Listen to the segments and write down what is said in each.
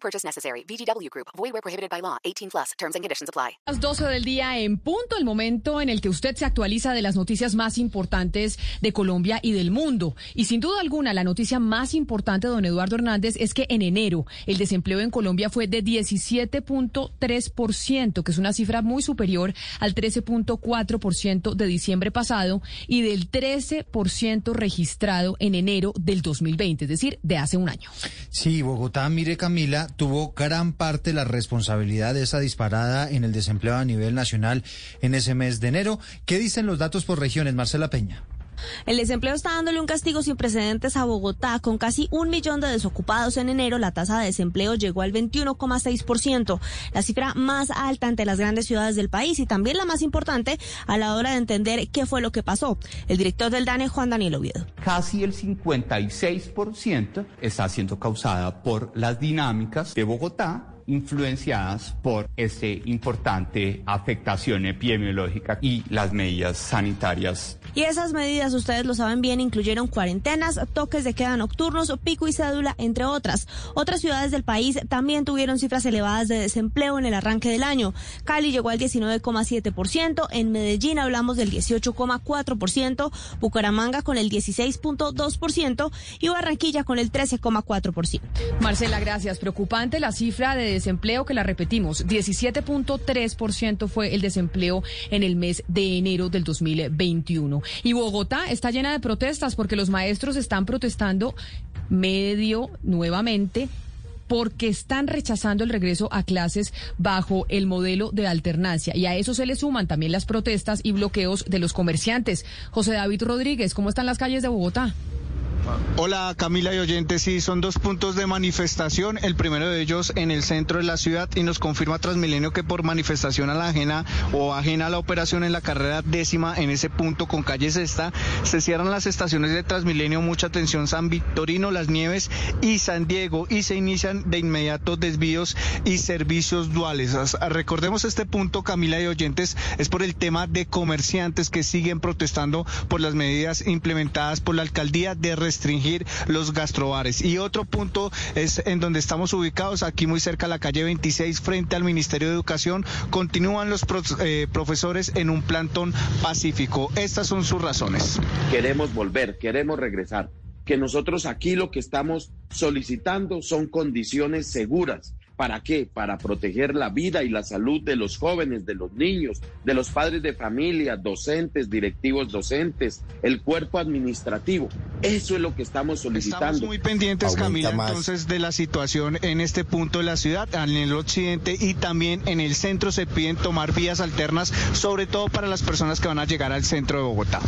Purchase necessary. VGW Group. Void where prohibited by law. 18 plus. Terms and conditions apply. Las 12 del día en punto, el momento en el que usted se actualiza de las noticias más importantes de Colombia y del mundo. Y sin duda alguna, la noticia más importante, don Eduardo Hernández, es que en enero el desempleo en Colombia fue de 17.3%, que es una cifra muy superior al 13.4% de diciembre pasado y del 13% registrado en enero del 2020, es decir, de hace un año. Sí, Bogotá, mire Camila, tuvo gran parte la responsabilidad de esa disparada en el desempleo a nivel nacional en ese mes de enero. ¿Qué dicen los datos por regiones, Marcela Peña? El desempleo está dándole un castigo sin precedentes a Bogotá. Con casi un millón de desocupados en enero, la tasa de desempleo llegó al 21,6%, la cifra más alta entre las grandes ciudades del país y también la más importante a la hora de entender qué fue lo que pasó. El director del DANE, Juan Daniel Oviedo. Casi el 56% está siendo causada por las dinámicas de Bogotá influenciadas por esta importante afectación epidemiológica y las medidas sanitarias. Y esas medidas, ustedes lo saben bien, incluyeron cuarentenas, toques de queda nocturnos, pico y cédula, entre otras. Otras ciudades del país también tuvieron cifras elevadas de desempleo en el arranque del año. Cali llegó al 19,7%, en Medellín hablamos del 18,4%, Bucaramanga con el 16,2% y Barranquilla con el 13,4%. Marcela, gracias. Preocupante la cifra de desempleo que la repetimos, 17.3% fue el desempleo en el mes de enero del 2021. Y Bogotá está llena de protestas porque los maestros están protestando medio nuevamente porque están rechazando el regreso a clases bajo el modelo de alternancia. Y a eso se le suman también las protestas y bloqueos de los comerciantes. José David Rodríguez, ¿cómo están las calles de Bogotá? Hola Camila y oyentes, sí, son dos puntos de manifestación, el primero de ellos en el centro de la ciudad y nos confirma Transmilenio que por manifestación a la ajena o ajena a la operación en la carrera décima en ese punto con calle Sexta, se cierran las estaciones de Transmilenio, mucha atención San Victorino, Las Nieves y San Diego. Y se inician de inmediato desvíos y servicios duales. Recordemos este punto Camila y oyentes, es por el tema de comerciantes que siguen protestando por las medidas implementadas por la alcaldía de restringir los gastrobares. Y otro punto es en donde estamos ubicados, aquí muy cerca a la calle 26, frente al Ministerio de Educación. Continúan los eh, profesores en un plantón pacífico. Estas son sus razones. Queremos volver, queremos regresar. Que nosotros aquí lo que estamos solicitando son condiciones seguras ¿Para qué? Para proteger la vida y la salud de los jóvenes, de los niños, de los padres de familia, docentes, directivos docentes, el cuerpo administrativo. Eso es lo que estamos solicitando. Estamos muy pendientes, Camila, entonces de la situación en este punto de la ciudad, en el occidente y también en el centro se piden tomar vías alternas, sobre todo para las personas que van a llegar al centro de Bogotá.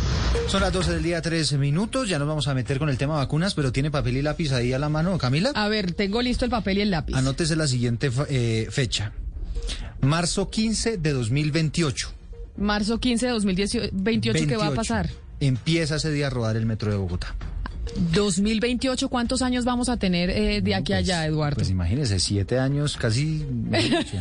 Son las 12 del día, 13 minutos. Ya nos vamos a meter con el tema vacunas, pero tiene papel y lápiz ahí a la mano, Camila. A ver, tengo listo el papel y el lápiz. Anótese la siguiente siguiente eh, fecha. Marzo 15 de 2028. Marzo 15 de 2028, ¿qué va a pasar? Empieza ese día a rodar el metro de Bogotá. 2028, ¿cuántos años vamos a tener eh, de aquí a allá, pues, Eduardo? Pues imagínese, siete años, casi.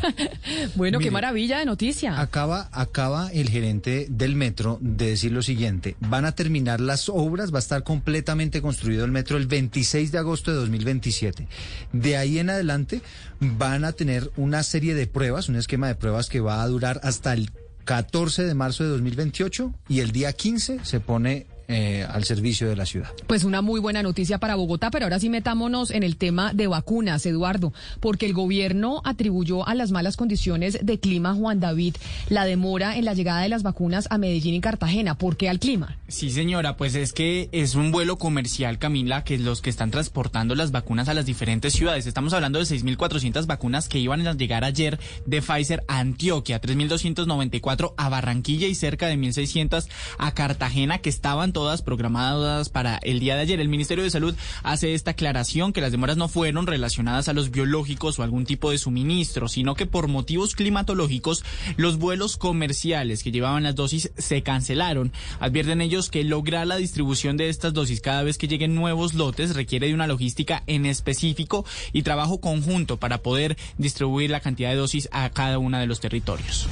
bueno, qué maravilla de noticia. Acaba, acaba el gerente del metro de decir lo siguiente: van a terminar las obras, va a estar completamente construido el metro el 26 de agosto de 2027. De ahí en adelante van a tener una serie de pruebas, un esquema de pruebas que va a durar hasta el 14 de marzo de 2028 y el día 15 se pone eh, al servicio de la ciudad. Pues una muy buena noticia para Bogotá, pero ahora sí metámonos en el tema de vacunas, Eduardo, porque el gobierno atribuyó a las malas condiciones de clima, Juan David, la demora en la llegada de las vacunas a Medellín y Cartagena. ¿Por qué al clima? Sí, señora, pues es que es un vuelo comercial, Camila, que es los que están transportando las vacunas a las diferentes ciudades. Estamos hablando de 6.400 vacunas que iban a llegar ayer de Pfizer a Antioquia, 3.294 a Barranquilla y cerca de 1.600 a Cartagena, que estaban programadas para el día de ayer. El Ministerio de Salud hace esta aclaración que las demoras no fueron relacionadas a los biológicos o algún tipo de suministro, sino que por motivos climatológicos los vuelos comerciales que llevaban las dosis se cancelaron. Advierten ellos que lograr la distribución de estas dosis cada vez que lleguen nuevos lotes requiere de una logística en específico y trabajo conjunto para poder distribuir la cantidad de dosis a cada uno de los territorios.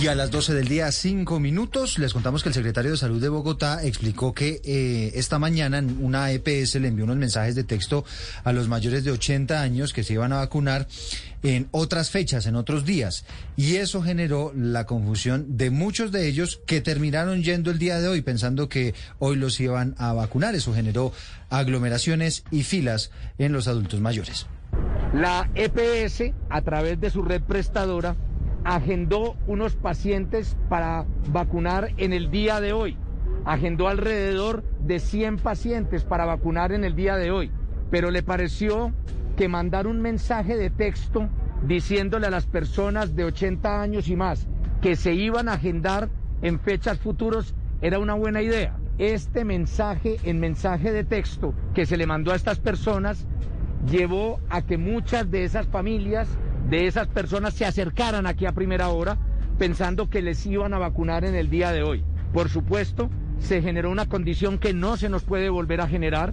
Y a las 12 del día, cinco minutos, les contamos que el secretario de Salud de Bogotá explicó que eh, esta mañana una EPS le envió unos mensajes de texto a los mayores de 80 años que se iban a vacunar en otras fechas, en otros días. Y eso generó la confusión de muchos de ellos que terminaron yendo el día de hoy pensando que hoy los iban a vacunar. Eso generó aglomeraciones y filas en los adultos mayores. La EPS, a través de su red prestadora, agendó unos pacientes para vacunar en el día de hoy. Agendó alrededor de 100 pacientes para vacunar en el día de hoy. Pero le pareció que mandar un mensaje de texto diciéndole a las personas de 80 años y más que se iban a agendar en fechas futuros era una buena idea. Este mensaje en mensaje de texto que se le mandó a estas personas llevó a que muchas de esas familias de esas personas se acercaran aquí a primera hora pensando que les iban a vacunar en el día de hoy. Por supuesto, se generó una condición que no se nos puede volver a generar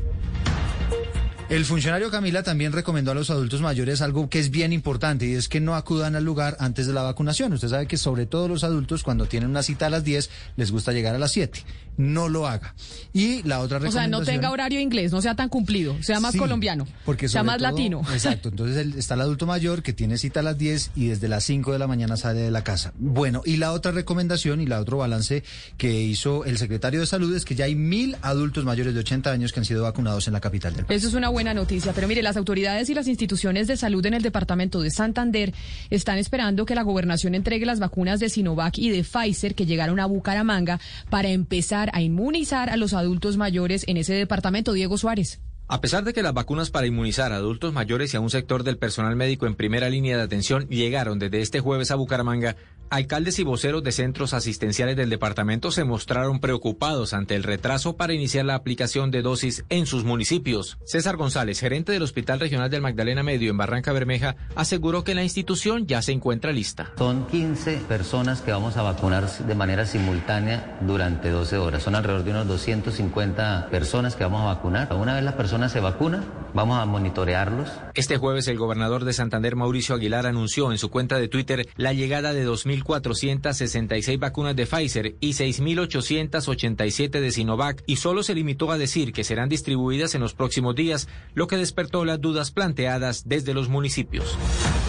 el funcionario Camila también recomendó a los adultos mayores algo que es bien importante y es que no acudan al lugar antes de la vacunación. Usted sabe que sobre todo los adultos cuando tienen una cita a las 10 les gusta llegar a las 7. No lo haga. Y la otra recomendación... O sea, no tenga horario inglés, no sea tan cumplido, sea más colombiano, porque sea más latino. Exacto, entonces está el adulto mayor que tiene cita a las 10 y desde las 5 de la mañana sale de la casa. Bueno, y la otra recomendación y la otro balance que hizo el secretario de Salud es que ya hay mil adultos mayores de 80 años que han sido vacunados en la capital del país. Eso es una buena noticia, pero mire, las autoridades y las instituciones de salud en el departamento de Santander están esperando que la gobernación entregue las vacunas de Sinovac y de Pfizer que llegaron a Bucaramanga para empezar a inmunizar a los adultos mayores en ese departamento. Diego Suárez. A pesar de que las vacunas para inmunizar a adultos mayores y a un sector del personal médico en primera línea de atención llegaron desde este jueves a Bucaramanga, alcaldes y voceros de centros asistenciales del departamento se mostraron preocupados ante el retraso para iniciar la aplicación de dosis en sus municipios. César González, gerente del Hospital Regional del Magdalena Medio en Barranca Bermeja, aseguró que la institución ya se encuentra lista. Son 15 personas que vamos a vacunar de manera simultánea durante 12 horas. Son alrededor de unos 250 personas que vamos a vacunar. Una vez las personas se vacuna, vamos a monitorearlos. Este jueves el gobernador de Santander, Mauricio Aguilar, anunció en su cuenta de Twitter la llegada de 2.466 vacunas de Pfizer y 6.887 de Sinovac y solo se limitó a decir que serán distribuidas en los próximos días, lo que despertó las dudas planteadas desde los municipios.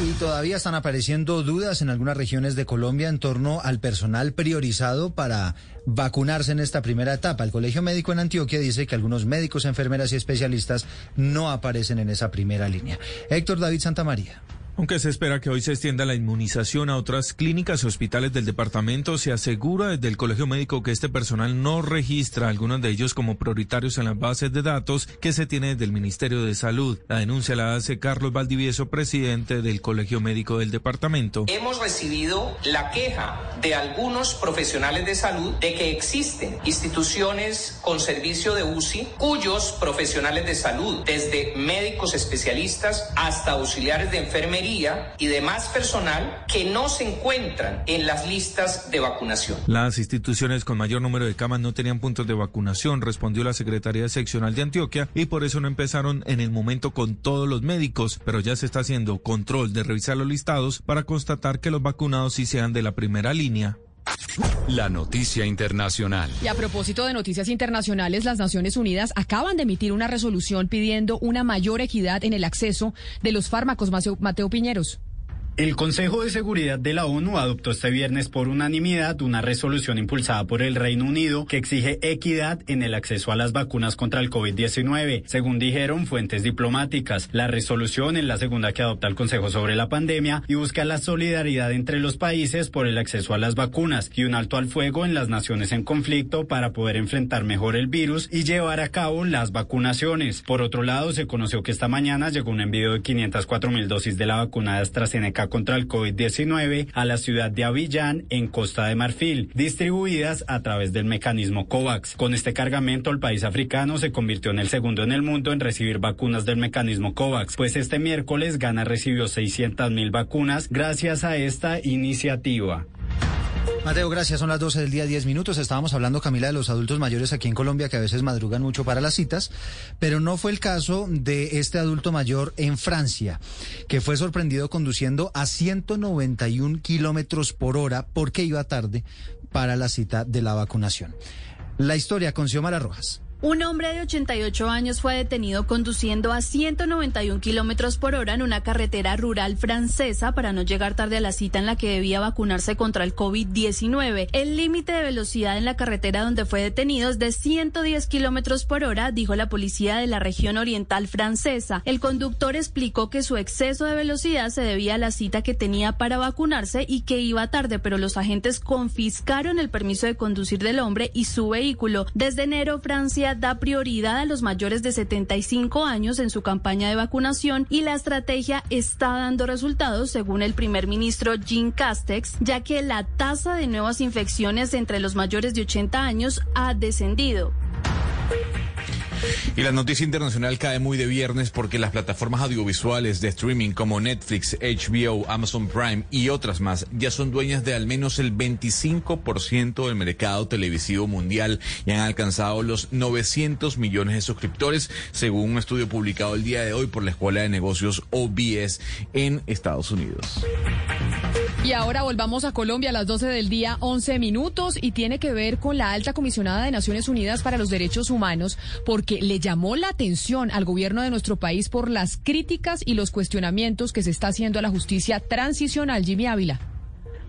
Y todavía están apareciendo dudas en algunas regiones de Colombia en torno al personal priorizado para vacunarse en esta primera etapa. El Colegio Médico en Antioquia dice que algunos médicos, enfermeras y especialistas no aparecen en esa primera línea. Héctor David Santamaría. Aunque se espera que hoy se extienda la inmunización a otras clínicas y hospitales del departamento, se asegura desde el Colegio Médico que este personal no registra algunos de ellos como prioritarios en las bases de datos que se tiene del Ministerio de Salud. La denuncia la hace Carlos Valdivieso, presidente del Colegio Médico del departamento. Hemos recibido la queja de algunos profesionales de salud de que existen instituciones con servicio de UCI cuyos profesionales de salud, desde médicos especialistas hasta auxiliares de enfermería, y demás personal que no se encuentran en las listas de vacunación. Las instituciones con mayor número de camas no tenían puntos de vacunación, respondió la Secretaría Seccional de Antioquia, y por eso no empezaron en el momento con todos los médicos, pero ya se está haciendo control de revisar los listados para constatar que los vacunados sí sean de la primera línea. La noticia internacional. Y a propósito de noticias internacionales, las Naciones Unidas acaban de emitir una resolución pidiendo una mayor equidad en el acceso de los fármacos. Mateo Piñeros. El Consejo de Seguridad de la ONU adoptó este viernes por unanimidad una resolución impulsada por el Reino Unido que exige equidad en el acceso a las vacunas contra el COVID-19. Según dijeron fuentes diplomáticas, la resolución es la segunda que adopta el Consejo sobre la pandemia y busca la solidaridad entre los países por el acceso a las vacunas y un alto al fuego en las naciones en conflicto para poder enfrentar mejor el virus y llevar a cabo las vacunaciones. Por otro lado, se conoció que esta mañana llegó un envío de 504 mil dosis de la vacuna de AstraZeneca Contra el COVID-19 a la ciudad de Avillán, en Costa de Marfil, distribuidas a través del mecanismo COVAX. Con este cargamento, el país africano se convirtió en el segundo en el mundo en recibir vacunas del mecanismo COVAX, pues este miércoles Ghana recibió 600 mil vacunas gracias a esta iniciativa. Mateo, gracias. Son las 12 del día, 10 minutos. Estábamos hablando, Camila, de los adultos mayores aquí en Colombia que a veces madrugan mucho para las citas, pero no fue el caso de este adulto mayor en Francia, que fue sorprendido conduciendo a 191 kilómetros por hora porque iba tarde para la cita de la vacunación. La historia con Xiomara Rojas. Un hombre de 88 años fue detenido conduciendo a 191 kilómetros por hora en una carretera rural francesa para no llegar tarde a la cita en la que debía vacunarse contra el COVID-19. El límite de velocidad en la carretera donde fue detenido es de 110 kilómetros por hora, dijo la policía de la región oriental francesa. El conductor explicó que su exceso de velocidad se debía a la cita que tenía para vacunarse y que iba tarde, pero los agentes confiscaron el permiso de conducir del hombre y su vehículo. Desde enero, Francia da prioridad a los mayores de 75 años en su campaña de vacunación y la estrategia está dando resultados según el primer ministro Jean Castex, ya que la tasa de nuevas infecciones entre los mayores de 80 años ha descendido. Y la noticia internacional cae muy de viernes porque las plataformas audiovisuales de streaming como Netflix, HBO, Amazon Prime y otras más ya son dueñas de al menos el 25% del mercado televisivo mundial y han alcanzado los 900 millones de suscriptores, según un estudio publicado el día de hoy por la Escuela de Negocios OBS en Estados Unidos. Y ahora volvamos a Colombia a las 12 del día, 11 minutos, y tiene que ver con la alta comisionada de Naciones Unidas para los Derechos Humanos, porque le llamó la atención al gobierno de nuestro país por las críticas y los cuestionamientos que se está haciendo a la justicia transicional. Jimmy Ávila.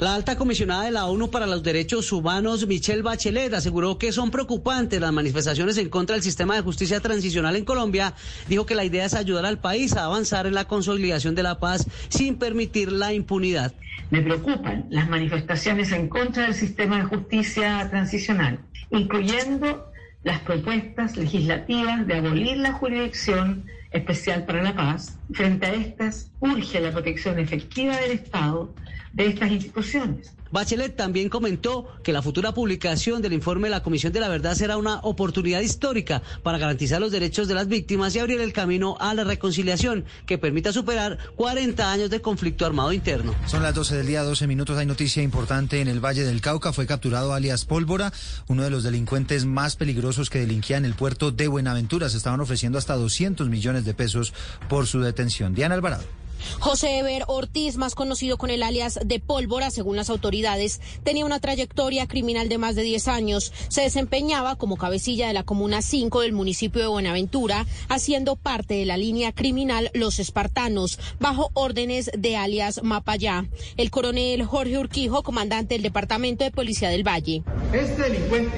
La alta comisionada de la ONU para los Derechos Humanos, Michelle Bachelet, aseguró que son preocupantes las manifestaciones en contra del sistema de justicia transicional en Colombia. Dijo que la idea es ayudar al país a avanzar en la consolidación de la paz sin permitir la impunidad. Me preocupan las manifestaciones en contra del sistema de justicia transicional, incluyendo las propuestas legislativas de abolir la jurisdicción especial para la paz. Frente a estas, urge la protección efectiva del Estado de estas instituciones. Bachelet también comentó que la futura publicación del informe de la Comisión de la Verdad será una oportunidad histórica para garantizar los derechos de las víctimas y abrir el camino a la reconciliación que permita superar 40 años de conflicto armado interno. Son las 12 del día, 12 minutos. Hay noticia importante en el Valle del Cauca. Fue capturado alias Pólvora, uno de los delincuentes más peligrosos que delinquía en el puerto de Buenaventura. Se estaban ofreciendo hasta 200 millones de pesos por su detención. Diana Alvarado. José Eber Ortiz, más conocido con el alias de Pólvora, según las autoridades, tenía una trayectoria criminal de más de 10 años. Se desempeñaba como cabecilla de la Comuna 5 del municipio de Buenaventura, haciendo parte de la línea criminal Los Espartanos, bajo órdenes de alias Mapayá. El coronel Jorge Urquijo, comandante del Departamento de Policía del Valle. Este delincuente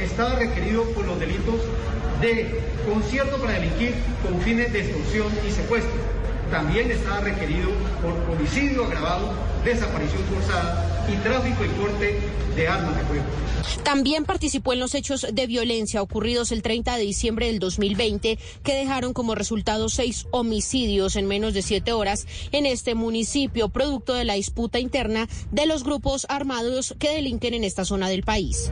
estaba requerido por los delitos de concierto para delinquir con fines de extorsión y secuestro también estaba requerido por homicidio agravado, desaparición forzada y tráfico y corte de armas de fuego. También participó en los hechos de violencia ocurridos el 30 de diciembre del 2020, que dejaron como resultado seis homicidios en menos de siete horas en este municipio, producto de la disputa interna de los grupos armados que delinquen en esta zona del país.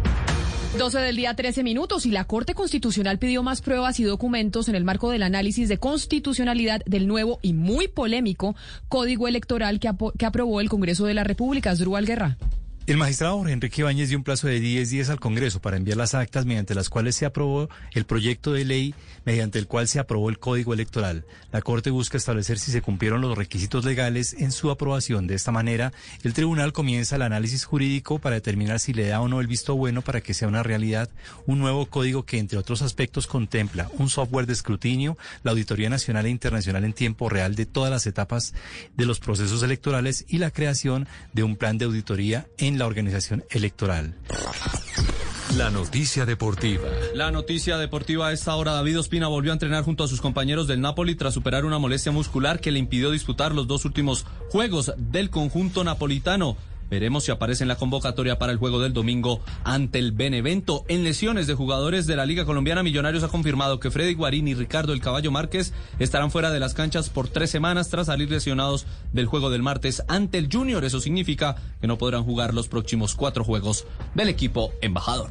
12 del día, 13 minutos, y la Corte Constitucional pidió más pruebas y documentos en el marco del análisis de constitucionalidad del nuevo y muy polémico Código Electoral que, que aprobó el Congreso de la República. Zdrual Guerra. El magistrado Jorge Enrique Ibáñez dio un plazo de 10 días al Congreso para enviar las actas mediante las cuales se aprobó el proyecto de ley mediante el cual se aprobó el Código Electoral. La Corte busca establecer si se cumplieron los requisitos legales en su aprobación. De esta manera, el tribunal comienza el análisis jurídico para determinar si le da o no el visto bueno para que sea una realidad un nuevo código que, entre otros aspectos, contempla un software de escrutinio, la auditoría nacional e internacional en tiempo real de todas las etapas de los procesos electorales y la creación de un plan de auditoría en la organización electoral. La noticia deportiva. La noticia deportiva a esta hora. David Ospina volvió a entrenar junto a sus compañeros del Napoli tras superar una molestia muscular que le impidió disputar los dos últimos juegos del conjunto napolitano. Veremos si aparece en la convocatoria para el juego del domingo ante el Benevento. En lesiones de jugadores de la Liga Colombiana, Millonarios ha confirmado que Freddy Guarín y Ricardo El Caballo Márquez estarán fuera de las canchas por tres semanas tras salir lesionados del juego del martes ante el Junior. Eso significa que no podrán jugar los próximos cuatro juegos del equipo embajador.